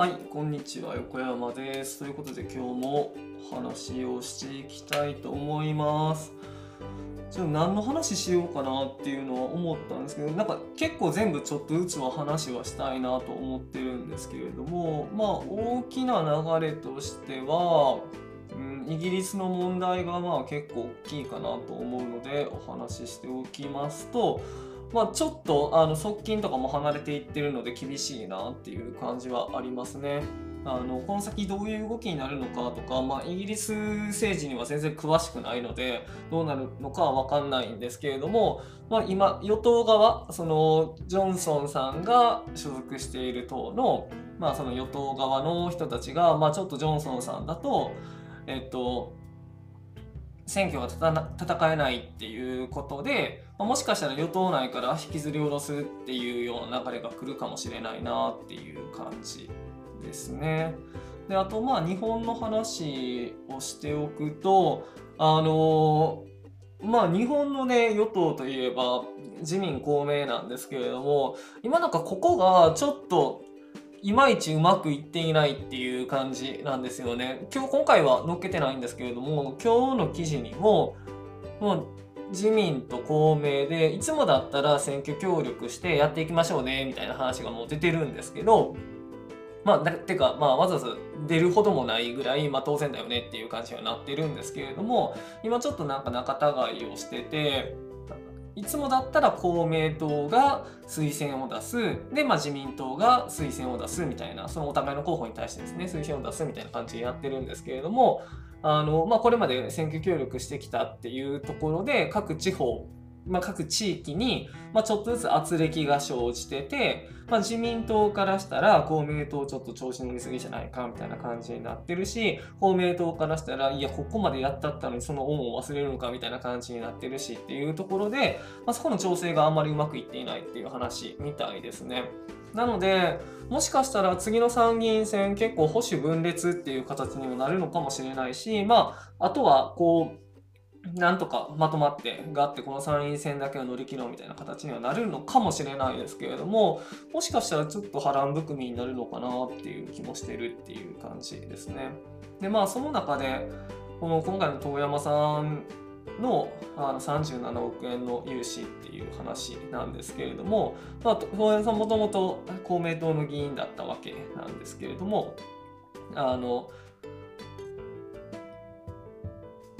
はい、こんにちは、横山です。ということで、今日も話をしていきたいと思います。ちょっと何の話しようかなっていうのは思ったんですけど、なんか結構全部ちょっとずつは話はしたいなと思ってるんですけれども、まあ大きな流れとしては、うん、イギリスの問題がまあ結構大きいかなと思うのでお話ししておきますと、まあ、ちょっとあの側近とかも離れていってるので厳しいなっていう感じはありますね。あのこの先どういう動きになるのかとか、まあ、イギリス政治には全然詳しくないのでどうなるのかは分かんないんですけれども、まあ、今与党側そのジョンソンさんが所属している党の,、まあその与党側の人たちが、まあ、ちょっとジョンソンさんだとえっと選挙が戦えないっていうことで、ま、もしかしたら与党内から引きずり下ろすっていうような流れが来るかもしれないなっていう感じですね。であとまあ日本の話をしておくとあのまあ日本のね与党といえば自民公明なんですけれども今なんかここがちょっといまいちうまくいっていないっていう感じなんですよね。今日今回は載っけてないんですけれども今日の記事にももう自民と公明でいつもだったら選挙協力してやっていきましょうねみたいな話がもう出てるんですけどまあだてかまあわざわざ出るほどもないぐらい、まあ、当然だよねっていう感じにはなってるんですけれども今ちょっとなんか仲違いをしてていつもだったら公明党が推薦を出す。で、まあ、自民党が推薦を出すみたいな。そのお互いの候補に対してですね推薦を出すみたいな感じでやってるんですけれどもあの、まあ、これまで選挙協力してきたっていうところで各地方まあ、各地域に、まあ、ちょっとずつ圧力が生じてて、まあ、自民党からしたら公明党ちょっと調子乗りすぎじゃないかみたいな感じになってるし公明党からしたらいやここまでやったったのにその恩を忘れるのかみたいな感じになってるしっていうところで、まあ、そこの調整があんまりうまくいっていないっていう話みたいですね。なのでもしかしたら次の参議院選結構保守分裂っていう形にもなるのかもしれないしまああとはこうなんとかまとまってがあってこの参院選だけは乗り切ろうみたいな形にはなるのかもしれないですけれどももしかしたらちょっと波乱含みになるのかなっていう気もしてるっていう感じですね。でまあその中でこの今回の遠山さんのあの37億円の融資っていう話なんですけれども、まあ、遠山さんもともと公明党の議員だったわけなんですけれどもあの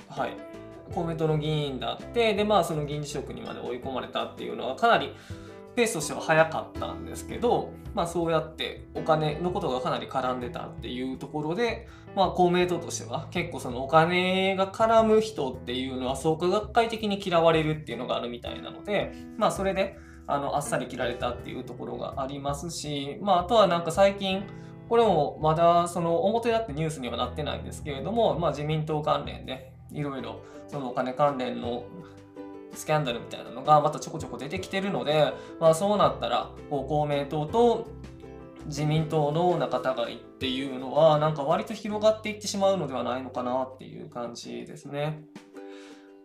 はい公明党の議員だってでまあその議員辞職にまで追い込まれたっていうのはかなりペースとしては早かったんですけど、まあ、そうやってお金のことがかなり絡んでたっていうところで、まあ、公明党としては結構そのお金が絡む人っていうのは創価学会的に嫌われるっていうのがあるみたいなので、まあ、それであのあっさり切られたっていうところがありますし、まあ、あとはなんか最近これもまだその表立ってニュースにはなってないんですけれども、まあ、自民党関連でいろいろそのお金関連のスキャンダルみたいなのがまたちょこちょこ出てきてるので、まあ、そうなったらこう公明党と自民党の仲違いっていうのはなんか割と広がっていってしまうのではないのかなっていう感じですね。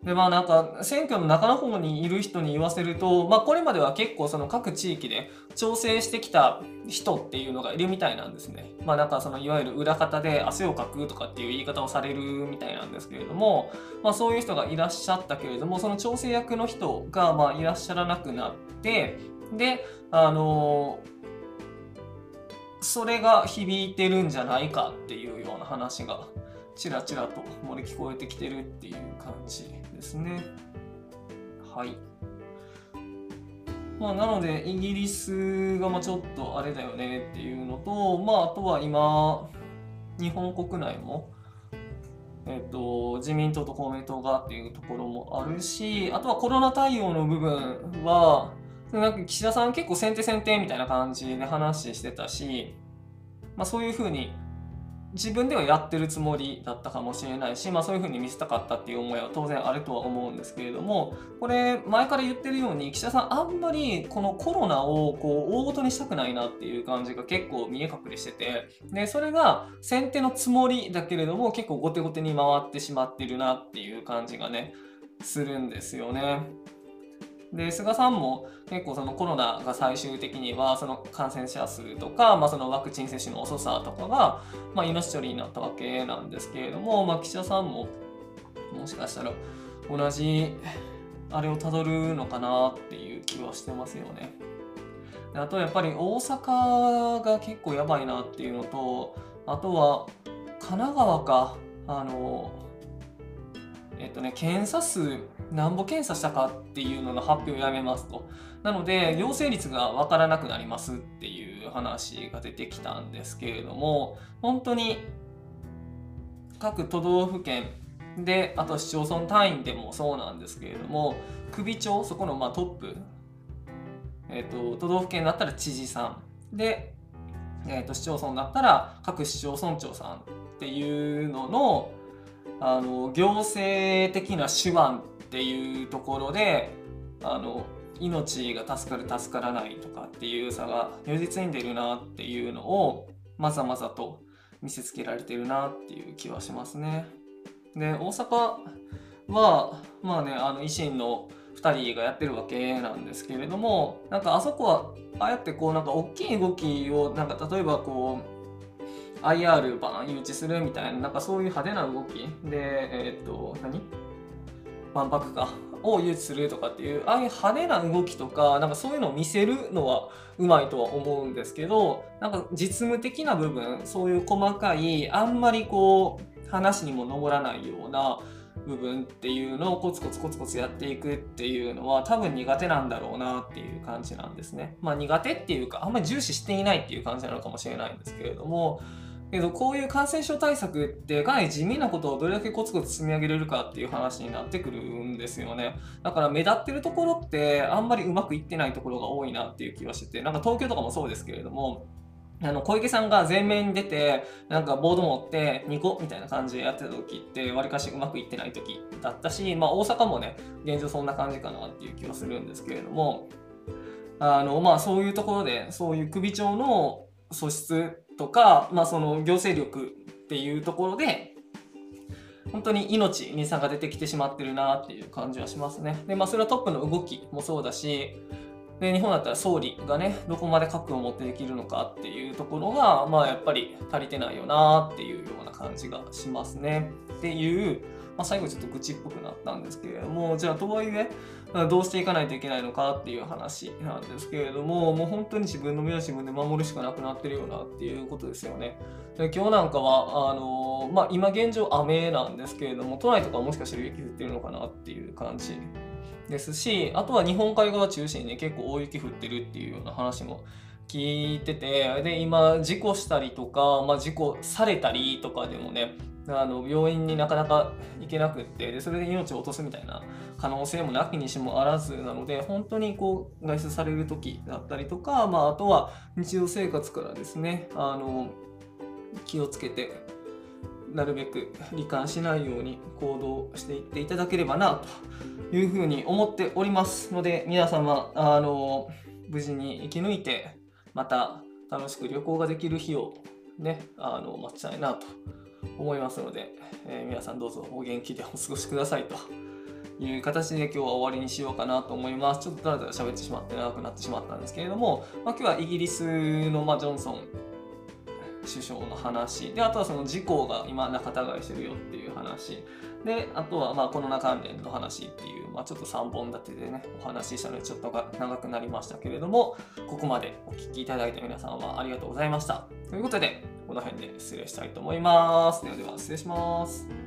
でまあなんか選挙の中の方にいる人に言わせると、まあ、これまでは結構その各地域で調整してきた人っていうのがいるみたいなんですね。まあなんかそのいわゆる裏方で汗をかくとかっていう言い方をされるみたいなんですけれども、まあ、そういう人がいらっしゃったけれどもその調整役の人がまあいらっしゃらなくなってであのそれが響いてるんじゃないかっていうような話がちらちらと漏れ聞こえてきてるっていう感じですね。はい。まあ、なので、イギリスがまあちょっとあれだよねっていうのと、まあ、あとは今、日本国内も、えっと、自民党と公明党がっていうところもあるし、あとはコロナ対応の部分は、なんか岸田さん結構先手先手みたいな感じで話してたし、まあ、そういうふうに自分ではやってるつもりだったかもしれないし、まあ、そういうふうに見せたかったっていう思いは当然あるとは思うんですけれどもこれ前から言ってるように岸田さんあんまりこのコロナをこう大ごとにしたくないなっていう感じが結構見え隠れしててでそれが先手のつもりだけれども結構後手後手に回ってしまってるなっていう感じがねするんですよね。で菅さんも結構そのコロナが最終的にはその感染者数とか、まあ、そのワクチン接種の遅さとかが、まあ、命取りになったわけなんですけれども、まあ、岸田さんももしかしたら同じあれをたどるのかなっていう気はしてますよね。あとやっぱり大阪が結構やばいなっていうのとあとは神奈川かあのえっとね検査数何ぼ検査したかっていうのの発表をやめますと。なので陽性率が分からなくなりますっていう話が出てきたんですけれども本当に各都道府県であと市町村単位でもそうなんですけれども首長そこのまあトップ、えーと、都道府県だったら知事さんで、えーと、市町村だったら各市町村長さんっていうののあの行政的な手腕っていうところであの命が助かる助からないとかっていう差が如実に出るなっていうのをまざまざと見せつけられてるなっていう気はしますね。で大阪はまあねあの維新の2人がやってるわけなんですけれどもなんかあそこはああやってこうなんか大きい動きをなんか例えばこう IR 版誘致するみたいななんかそういう派手な動きでえっ、と何？万博かを誘致するとかっていうああいう派手な動きとかなんかそういうのを見せるのはうまいとは思うんですけどなんか実務的な部分そういう細かいあんまりこう話にも上らないような部分っていうのをコツコツコツコツやっていくっていうのは多分苦手なんだろうなっていう感じなんですね。まあ苦手っていうかあんまり重視していないっていう感じなのかもしれないんですけれどもけどこういう感染症対策ってかなり地味なことをどれだけコツコツ積み上げれるかっていう話になってくるんですよね。だから目立ってるところってあんまりうまくいってないところが多いなっていう気はしててなんか東京とかもそうですけれどもあの小池さんが前面に出てなんかボード持って2個みたいな感じでやってた時ってわりかしうまくいってない時だったし、まあ、大阪もね現状そんな感じかなっていう気はするんですけれどもあの、まあ、そういうところでそういう首長の素質とか、まあ、その行政力っていうところで本当に命に差が出てきてしまってるなっていう感じはしますね。でまあそれはトップの動きもそうだしで日本だったら総理がねどこまで核を持ってできるのかっていうところがまあやっぱり足りてないよなっていうような感じがしますねっていう、まあ、最後ちょっと愚痴っぽくなったんですけれどもじゃあとはいえどうしていかないといけないのかっていう話なんですけれどももう本当に自分の身は自分で守るしかなくなってるよなっていうことですよね。で今日なんかはあのまあ、今現状雨なんですけれども都内とかもしかしたら雪降ってるのかなっていう感じですしあとは日本海側中心にね結構大雪降ってるっていうような話も聞いててで今事故したりとか、まあ、事故されたりとかでもねあの病院になかなか行けなくってでそれで命を落とすみたいな可能性もなきにしもあらずなので本当にこう外出される時だったりとか、まあ、あとは日常生活からですねあの気をつけてなるべく罹患しないように行動していっていただければなというふうに思っておりますので皆様あの無事に生き抜いてまた楽しく旅行ができる日をねあの待ちたいなと思いますので、えー、皆さんどうぞお元気でお過ごしくださいと。いう形で今日は終わりにしようかなと思います。ちょっとだらだら喋ってしまって長くなってしまったんですけれども、まあ、今日はイギリスの、まあ、ジョンソン首相の話。であとはその事故が今仲違いしてるよっていう話。であとはまあコロナ関連の話っていう、まあ、ちょっと3本立てでねお話ししたのでちょっと長くなりましたけれどもここまでお聴きいただいた皆さんはありがとうございました。ということでこの辺で失礼したいと思います。ではでは失礼します。